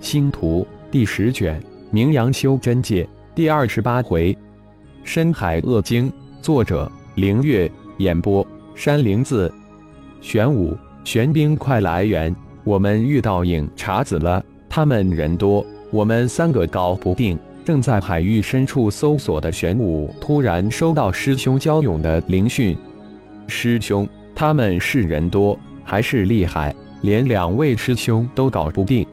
星图第十卷，名扬修真界第二十八回，深海恶经。作者：凌月。演播：山灵子。玄武、玄冰，快来援！我们遇到影茶子了，他们人多，我们三个搞不定。正在海域深处搜索的玄武，突然收到师兄焦勇的灵讯。师兄，他们是人多还是厉害？连两位师兄都搞不定。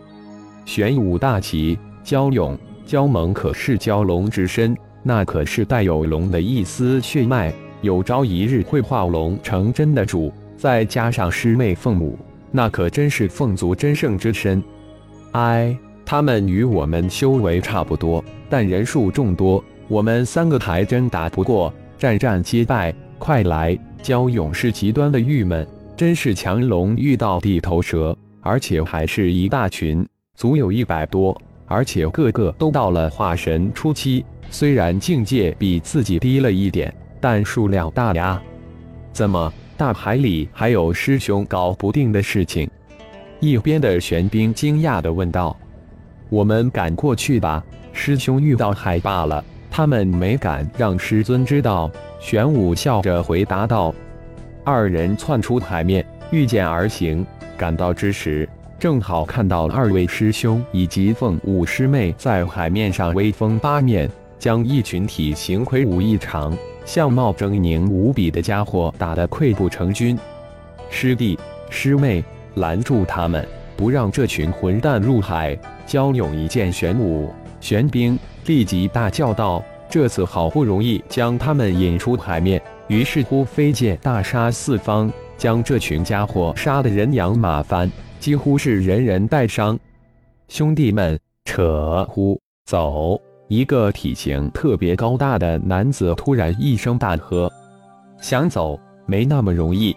玄武大旗，蛟勇、蛟猛可是蛟龙之身，那可是带有龙的一丝血脉，有朝一日会化龙成真的主。再加上师妹凤舞，那可真是凤族真圣之身。哎，他们与我们修为差不多，但人数众多，我们三个还真打不过，战战皆败。快来！蛟勇是极端的郁闷，真是强龙遇到地头蛇，而且还是一大群。足有一百多，而且个个都到了化神初期。虽然境界比自己低了一点，但数量大呀！怎么大海里还有师兄搞不定的事情？一边的玄冰惊讶地问道：“我们赶过去吧，师兄遇到海霸了，他们没敢让师尊知道。”玄武笑着回答道：“二人窜出海面，御剑而行，赶到之时。”正好看到二位师兄以及凤舞师妹在海面上威风八面，将一群体型魁梧异常、相貌狰狞无比的家伙打得溃不成军。师弟师妹，拦住他们，不让这群混蛋入海！焦勇一见玄武、玄冰，立即大叫道：“这次好不容易将他们引出海面，于是乎飞剑大杀四方，将这群家伙杀得人仰马翻。”几乎是人人带伤，兄弟们，扯呼走！一个体型特别高大的男子突然一声大喝：“想走没那么容易！”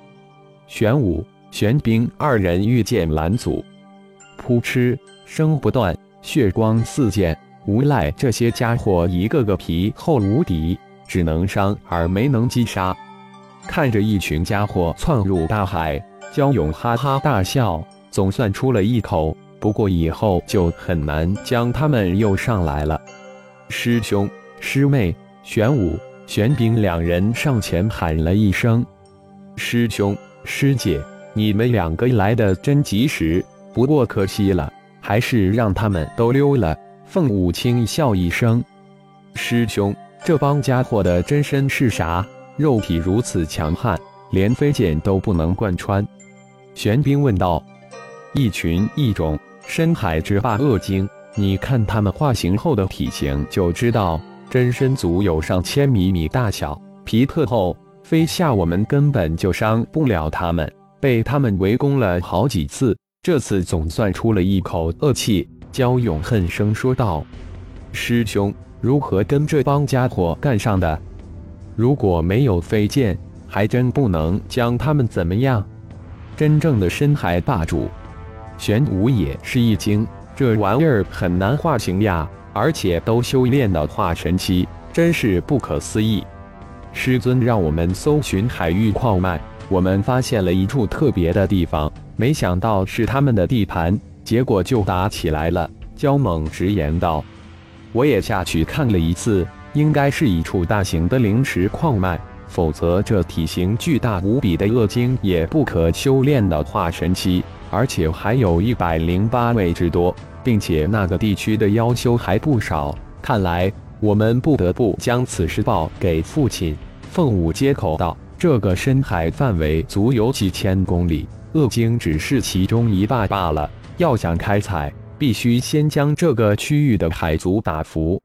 玄武、玄冰二人遇剑拦阻，扑哧声不断，血光四溅。无赖这些家伙一个个皮厚无敌，只能伤而没能击杀。看着一群家伙窜入大海，焦勇哈哈大笑。总算出了一口，不过以后就很难将他们又上来了。师兄、师妹、玄武、玄冰两人上前喊了一声：“师兄、师姐，你们两个来的真及时，不过可惜了，还是让他们都溜了。”凤舞轻笑一声：“师兄，这帮家伙的真身是啥？肉体如此强悍，连飞剑都不能贯穿。”玄冰问道。一群异种深海之霸恶精，你看他们化形后的体型就知道，真身足有上千米米大小，皮特厚，飞下我们根本就伤不了他们。被他们围攻了好几次，这次总算出了一口恶气。焦勇恨声说道：“师兄，如何跟这帮家伙干上的？如果没有飞剑，还真不能将他们怎么样。真正的深海霸主。”玄武也是一惊，这玩意儿很难化形呀，而且都修炼到化神期，真是不可思议。师尊让我们搜寻海域矿脉，我们发现了一处特别的地方，没想到是他们的地盘，结果就打起来了。焦猛直言道：“我也下去看了一次，应该是一处大型的灵石矿脉，否则这体型巨大无比的恶精也不可修炼到化神期。”而且还有一百零八位之多，并且那个地区的妖修还不少。看来我们不得不将此事报给父亲。凤舞接口道：“这个深海范围足有几千公里，恶鲸只是其中一半罢了。要想开采，必须先将这个区域的海族打服。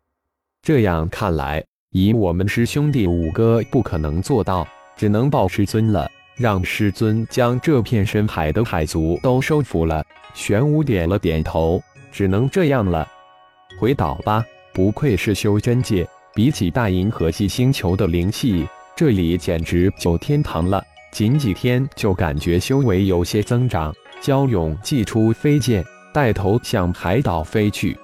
这样看来，以我们师兄弟五个，不可能做到，只能报师尊了。”让师尊将这片深海的海族都收服了。玄武点了点头，只能这样了。回岛吧，不愧是修真界，比起大银河系星球的灵气，这里简直就天堂了。仅几天就感觉修为有些增长。焦勇祭出飞剑，带头向海岛飞去。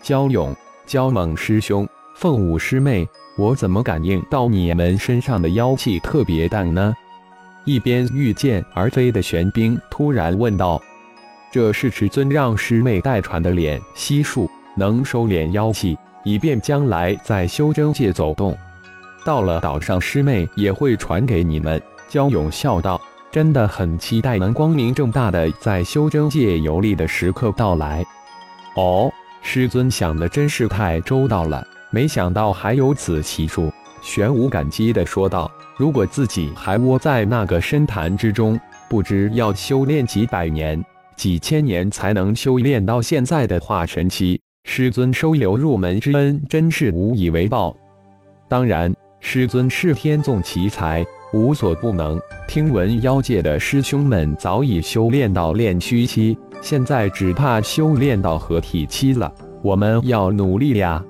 焦勇、焦猛师兄、凤舞师妹，我怎么感应到你们身上的妖气特别淡呢？一边御剑而飞的玄冰突然问道：“这是师尊让师妹代传的敛息术，能收敛妖气，以便将来在修真界走动。到了岛上，师妹也会传给你们。焦勇笑道：“真的很期待能光明正大的在修真界游历的时刻到来。”哦，师尊想的真是太周到了，没想到还有此奇术。玄武感激的说道：“如果自己还窝在那个深潭之中，不知要修炼几百年、几千年才能修炼到现在的化神期。师尊收留入门之恩，真是无以为报。当然，师尊是天纵奇才，无所不能。听闻妖界的师兄们早已修炼到炼虚期，现在只怕修炼到合体期了。我们要努力呀！”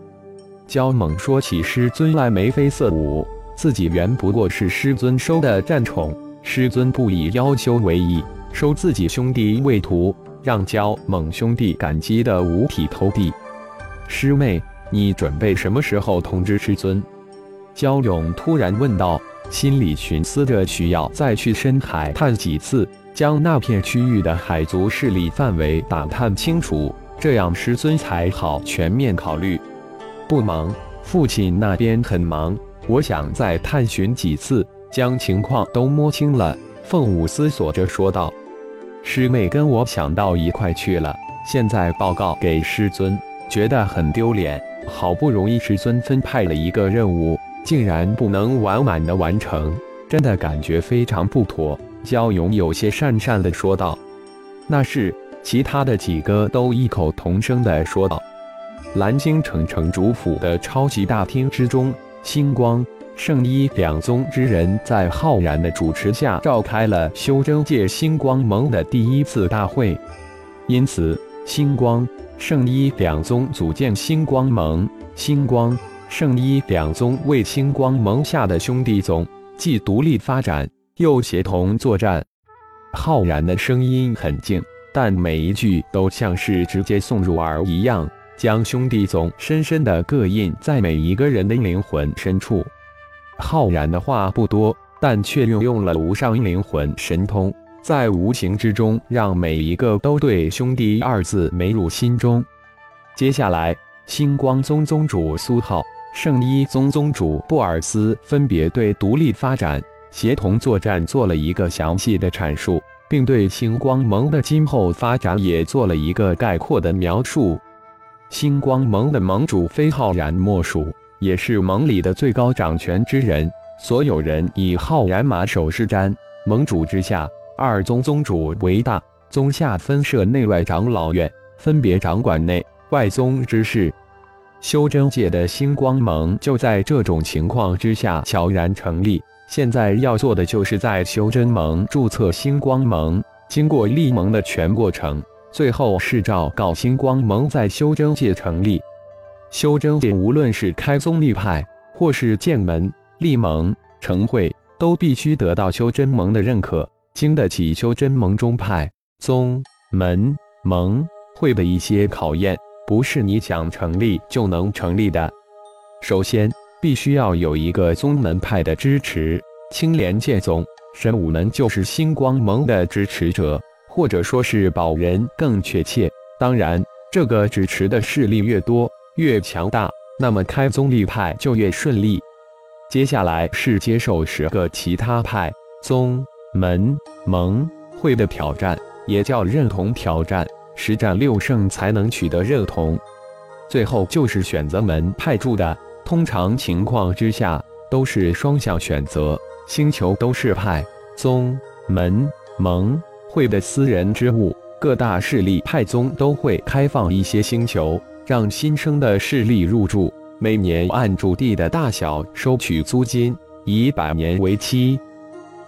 焦猛说起师尊来眉飞色舞，自己原不过是师尊收的战宠，师尊不以妖修为意，收自己兄弟为徒，让焦猛兄弟感激的五体投地。师妹，你准备什么时候通知师尊？焦勇突然问道，心里寻思着需要再去深海探几次，将那片区域的海族势力范围打探清楚，这样师尊才好全面考虑。不忙，父亲那边很忙。我想再探寻几次，将情况都摸清了。凤舞思索着说道：“师妹跟我想到一块去了，现在报告给师尊，觉得很丢脸。好不容易师尊分派了一个任务，竟然不能完满的完成，真的感觉非常不妥。”焦勇有些讪讪的说道：“那是。”其他的几个都异口同声的说道。蓝京城城主府的超级大厅之中，星光、圣衣两宗之人在浩然的主持下召开了修真界星光盟的第一次大会。因此，星光、圣衣两宗组建星光盟，星光、圣衣两宗为星光盟下的兄弟宗，既独立发展，又协同作战。浩然的声音很静，但每一句都像是直接送入耳一样。将兄弟宗深深的刻印在每一个人的灵魂深处。浩然的话不多，但却运用了无上灵魂神通，在无形之中让每一个都对“兄弟”二字美入心中。接下来，星光宗宗主苏浩、圣衣宗宗主布尔斯分别对独立发展、协同作战做了一个详细的阐述，并对星光盟的今后发展也做了一个概括的描述。星光盟的盟主非浩然莫属，也是盟里的最高掌权之人。所有人以浩然马首是瞻。盟主之下，二宗宗主为大，宗下分设内外长老院，分别掌管内外宗之事。修真界的星光盟就在这种情况之下悄然成立。现在要做的就是在修真盟注册星光盟，经过立盟的全过程。最后是昭告星光盟在修真界成立。修真界无论是开宗立派，或是建门立盟成会，都必须得到修真盟的认可，经得起修真盟中派、宗、门、盟、会的一些考验，不是你想成立就能成立的。首先，必须要有一个宗门派的支持。青莲剑宗、神武门就是星光盟的支持者。或者说是保人更确切。当然，这个支持的势力越多、越强大，那么开宗立派就越顺利。接下来是接受十个其他派、宗、门、盟、会的挑战，也叫认同挑战，实战六胜才能取得认同。最后就是选择门派驻的，通常情况之下都是双向选择，星球都是派、宗、门、盟。会的私人之物，各大势力派宗都会开放一些星球，让新生的势力入住，每年按主地的大小收取租金，以百年为期。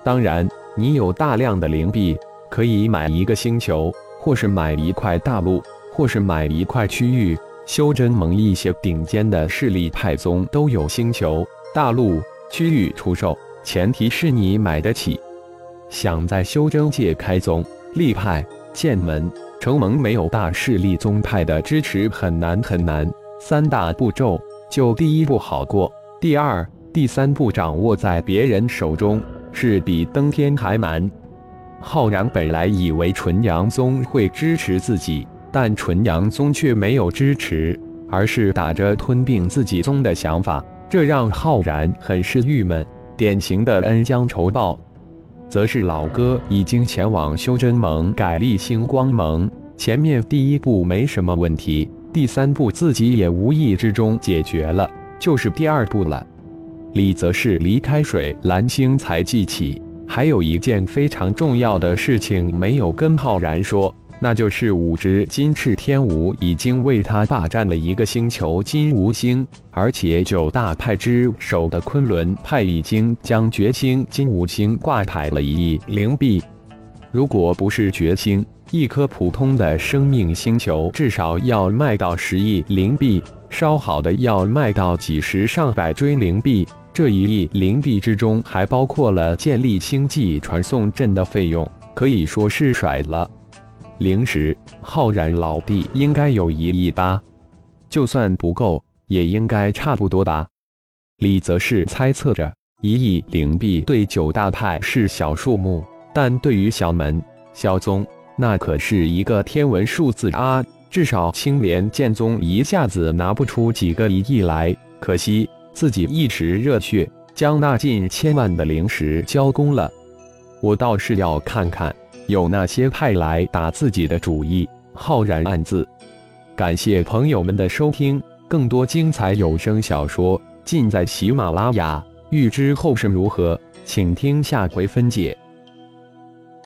当然，你有大量的灵币，可以买一个星球，或是买一块大陆，或是买一块区域。修真盟一些顶尖的势力派宗都有星球、大陆、区域出售，前提是你买得起。想在修真界开宗立派、建门成盟，没有大势力宗派的支持很难很难。三大步骤，就第一步好过，第二、第三步掌握在别人手中，是比登天还难。浩然本来以为纯阳宗会支持自己，但纯阳宗却没有支持，而是打着吞并自己宗的想法，这让浩然很是郁闷。典型的恩将仇报。则是老哥已经前往修真盟改立星光盟，前面第一步没什么问题，第三步自己也无意之中解决了，就是第二步了。李则是离开水蓝星才记起，还有一件非常重要的事情没有跟浩然说。那就是五只金翅天蜈已经为他霸占了一个星球金无星，而且九大派之首的昆仑派已经将绝星金无星挂牌了一亿灵币。如果不是绝星，一颗普通的生命星球至少要卖到十亿灵币，稍好的要卖到几十上百追灵币。这一亿灵币之中还包括了建立星际传送阵的费用，可以说是甩了。灵石，浩然老弟应该有一亿吧？就算不够，也应该差不多吧？李则是猜测着。一亿灵币对九大派是小数目，但对于小门、小宗，那可是一个天文数字啊！至少青莲剑宗一下子拿不出几个一亿来。可惜自己一时热血，将那近千万的灵石交工了。我倒是要看看。有那些派来打自己的主意，浩然暗自。感谢朋友们的收听，更多精彩有声小说尽在喜马拉雅。欲知后事如何，请听下回分解。